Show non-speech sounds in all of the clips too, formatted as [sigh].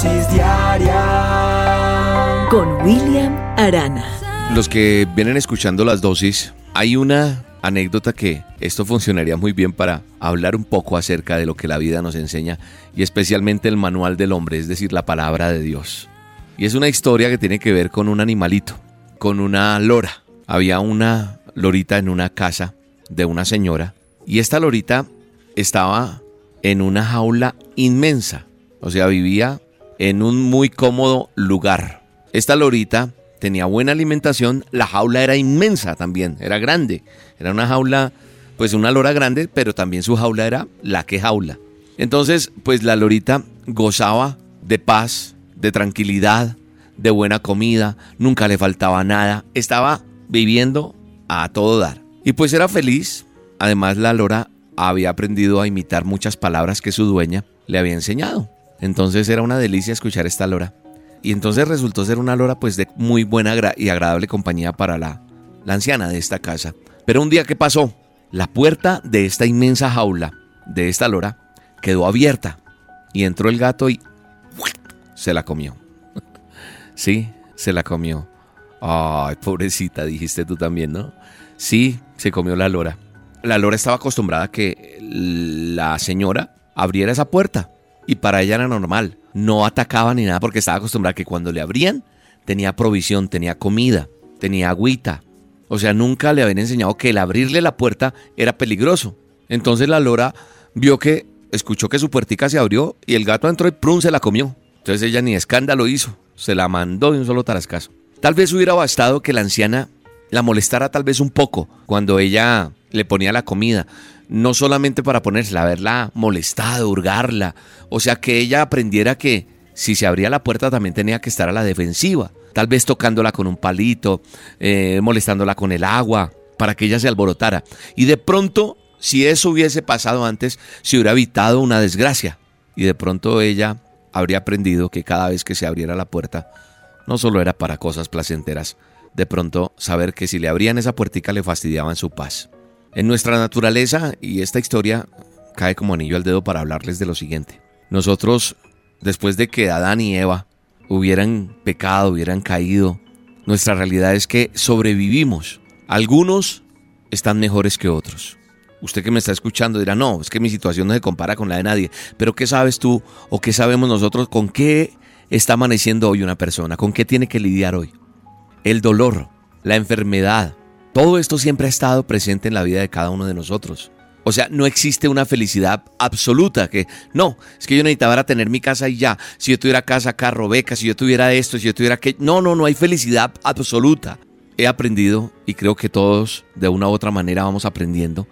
dosis diaria con William Arana. Los que vienen escuchando las dosis, hay una anécdota que esto funcionaría muy bien para hablar un poco acerca de lo que la vida nos enseña y especialmente el manual del hombre, es decir, la palabra de Dios. Y es una historia que tiene que ver con un animalito, con una lora. Había una lorita en una casa de una señora y esta lorita estaba en una jaula inmensa, o sea, vivía en un muy cómodo lugar. Esta lorita tenía buena alimentación, la jaula era inmensa también, era grande, era una jaula, pues una lora grande, pero también su jaula era la que jaula. Entonces, pues la lorita gozaba de paz, de tranquilidad, de buena comida, nunca le faltaba nada, estaba viviendo a todo dar. Y pues era feliz, además la lora había aprendido a imitar muchas palabras que su dueña le había enseñado. Entonces era una delicia escuchar esta lora. Y entonces resultó ser una lora pues de muy buena y agradable compañía para la, la anciana de esta casa. Pero un día ¿qué pasó? La puerta de esta inmensa jaula de esta lora quedó abierta y entró el gato y [sniffs] se la comió. [laughs] sí, se la comió. Ay, pobrecita, dijiste tú también, ¿no? Sí, se comió la lora. La lora estaba acostumbrada a que la señora abriera esa puerta y para ella era normal no atacaba ni nada porque estaba acostumbrada que cuando le abrían tenía provisión, tenía comida, tenía agüita. O sea, nunca le habían enseñado que el abrirle la puerta era peligroso. Entonces la lora vio que, escuchó que su puertica se abrió y el gato entró y prun se la comió. Entonces ella ni escándalo hizo, se la mandó de un solo tarascazo. Tal vez hubiera bastado que la anciana la molestara tal vez un poco cuando ella le ponía la comida, no solamente para ponérsela, haberla molestado, hurgarla, o sea que ella aprendiera que si se abría la puerta también tenía que estar a la defensiva, tal vez tocándola con un palito, eh, molestándola con el agua, para que ella se alborotara. Y de pronto, si eso hubiese pasado antes, se hubiera evitado una desgracia. Y de pronto ella habría aprendido que cada vez que se abriera la puerta, no solo era para cosas placenteras, de pronto saber que si le abrían esa puertica le fastidiaban su paz. En nuestra naturaleza, y esta historia cae como anillo al dedo para hablarles de lo siguiente. Nosotros, después de que Adán y Eva hubieran pecado, hubieran caído, nuestra realidad es que sobrevivimos. Algunos están mejores que otros. Usted que me está escuchando dirá, no, es que mi situación no se compara con la de nadie. Pero ¿qué sabes tú o qué sabemos nosotros con qué está amaneciendo hoy una persona? ¿Con qué tiene que lidiar hoy? El dolor, la enfermedad, todo esto siempre ha estado presente en la vida de cada uno de nosotros. O sea, no existe una felicidad absoluta que no, es que yo necesitaba tener mi casa y ya. Si yo tuviera casa, carro, beca, si yo tuviera esto, si yo tuviera que no, no, no hay felicidad absoluta. He aprendido y creo que todos de una u otra manera vamos aprendiendo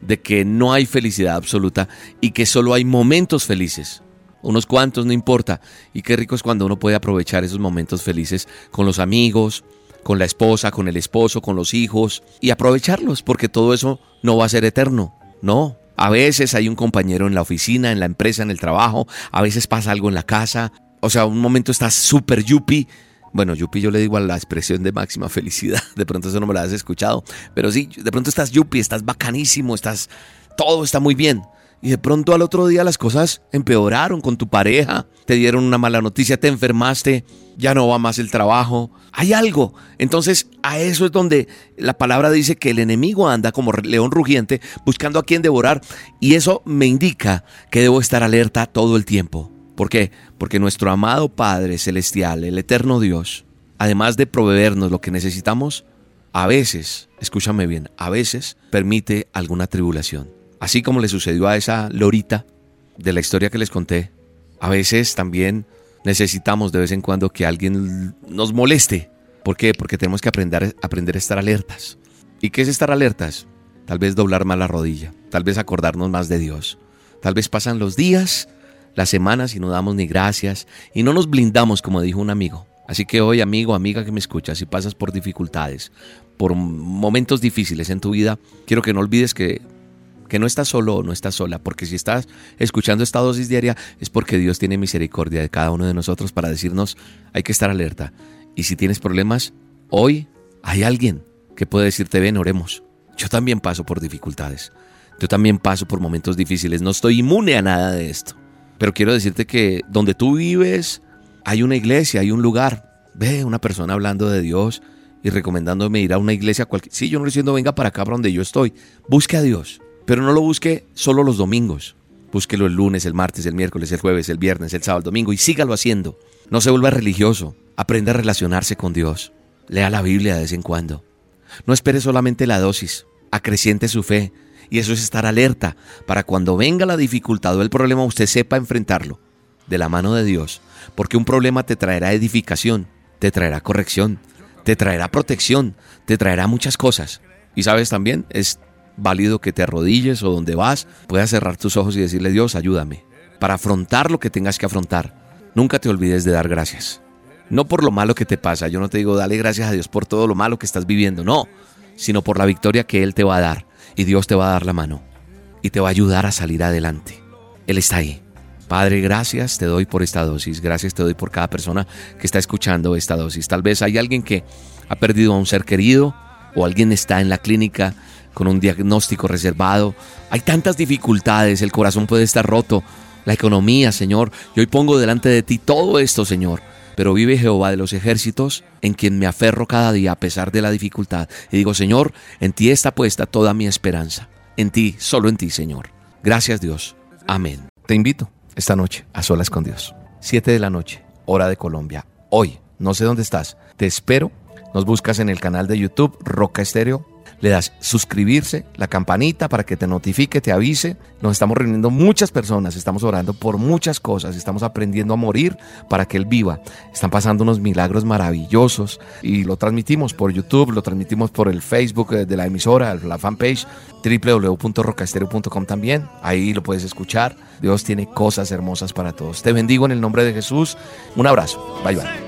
de que no hay felicidad absoluta y que solo hay momentos felices. Unos cuantos, no importa. Y qué rico es cuando uno puede aprovechar esos momentos felices con los amigos, con la esposa, con el esposo, con los hijos y aprovecharlos, porque todo eso no va a ser eterno. No, a veces hay un compañero en la oficina, en la empresa, en el trabajo, a veces pasa algo en la casa, o sea, un momento estás súper yuppie. Bueno, yuppie yo le digo a la expresión de máxima [laughs] felicidad, de pronto eso no me lo has escuchado, pero sí, de pronto estás yuppie, estás bacanísimo, estás, todo está muy bien y de pronto al otro día las cosas empeoraron con tu pareja, te dieron una mala noticia, te enfermaste, ya no va más el trabajo, hay algo. Entonces a eso es donde la palabra dice que el enemigo anda como león rugiente buscando a quien devorar y eso me indica que debo estar alerta todo el tiempo. ¿Por qué? Porque nuestro amado Padre Celestial, el eterno Dios, además de proveernos lo que necesitamos, a veces, escúchame bien, a veces permite alguna tribulación. Así como le sucedió a esa lorita de la historia que les conté, a veces también necesitamos de vez en cuando que alguien nos moleste. ¿Por qué? Porque tenemos que aprender, aprender a estar alertas. ¿Y qué es estar alertas? Tal vez doblar más la rodilla, tal vez acordarnos más de Dios, Tal vez pasan los días, las semanas y no damos ni gracias y no nos blindamos como dijo un amigo. Así que hoy, amigo, amiga que me escuchas, si pasas por dificultades, por momentos difíciles en tu vida, quiero que no olvides que, que no estás solo o no estás sola, porque si estás escuchando esta dosis diaria es porque Dios tiene misericordia de cada uno de nosotros para decirnos hay que estar alerta. Y si tienes problemas, hoy hay alguien que puede decirte ven, oremos. Yo también paso por dificultades. Yo también paso por momentos difíciles. No estoy inmune a nada de esto. Pero quiero decirte que donde tú vives, hay una iglesia, hay un lugar. Ve una persona hablando de Dios y recomendándome ir a una iglesia cualquier. Sí, yo no le diciendo venga para acá, para donde yo estoy. Busque a Dios, pero no lo busque solo los domingos. Búsquelo el lunes, el martes, el miércoles, el jueves, el viernes, el sábado, el domingo y sígalo haciendo. No se vuelva religioso. Aprenda a relacionarse con Dios. Lea la Biblia de vez en cuando. No espere solamente la dosis. Acreciente su fe. Y eso es estar alerta para cuando venga la dificultad o el problema usted sepa enfrentarlo de la mano de Dios porque un problema te traerá edificación, te traerá corrección, te traerá protección, te traerá muchas cosas. Y sabes también, es válido que te arrodilles o donde vas, puedas cerrar tus ojos y decirle, Dios, ayúdame, para afrontar lo que tengas que afrontar. Nunca te olvides de dar gracias. No por lo malo que te pasa, yo no te digo, dale gracias a Dios por todo lo malo que estás viviendo, no, sino por la victoria que Él te va a dar. Y Dios te va a dar la mano y te va a ayudar a salir adelante. Él está ahí. Padre, gracias te doy por esta dosis, gracias te doy por cada persona que está escuchando esta dosis. Tal vez hay alguien que ha perdido a un ser querido o alguien está en la clínica con un diagnóstico reservado. Hay tantas dificultades, el corazón puede estar roto, la economía, Señor. Y hoy pongo delante de ti todo esto, Señor. Pero vive Jehová de los ejércitos, en quien me aferro cada día a pesar de la dificultad. Y digo, Señor, en ti está puesta toda mi esperanza. En ti, solo en ti, Señor. Gracias Dios. Amén. Te invito esta noche a solas con Dios. Siete de la noche, hora de Colombia. Hoy, no sé dónde estás. Te espero. Nos buscas en el canal de YouTube Roca Estéreo le das suscribirse, la campanita para que te notifique, te avise. Nos estamos reuniendo muchas personas, estamos orando por muchas cosas, estamos aprendiendo a morir para que Él viva. Están pasando unos milagros maravillosos y lo transmitimos por YouTube, lo transmitimos por el Facebook de la emisora, la fanpage www.rocastereo.com también. Ahí lo puedes escuchar. Dios tiene cosas hermosas para todos. Te bendigo en el nombre de Jesús. Un abrazo. Bye bye.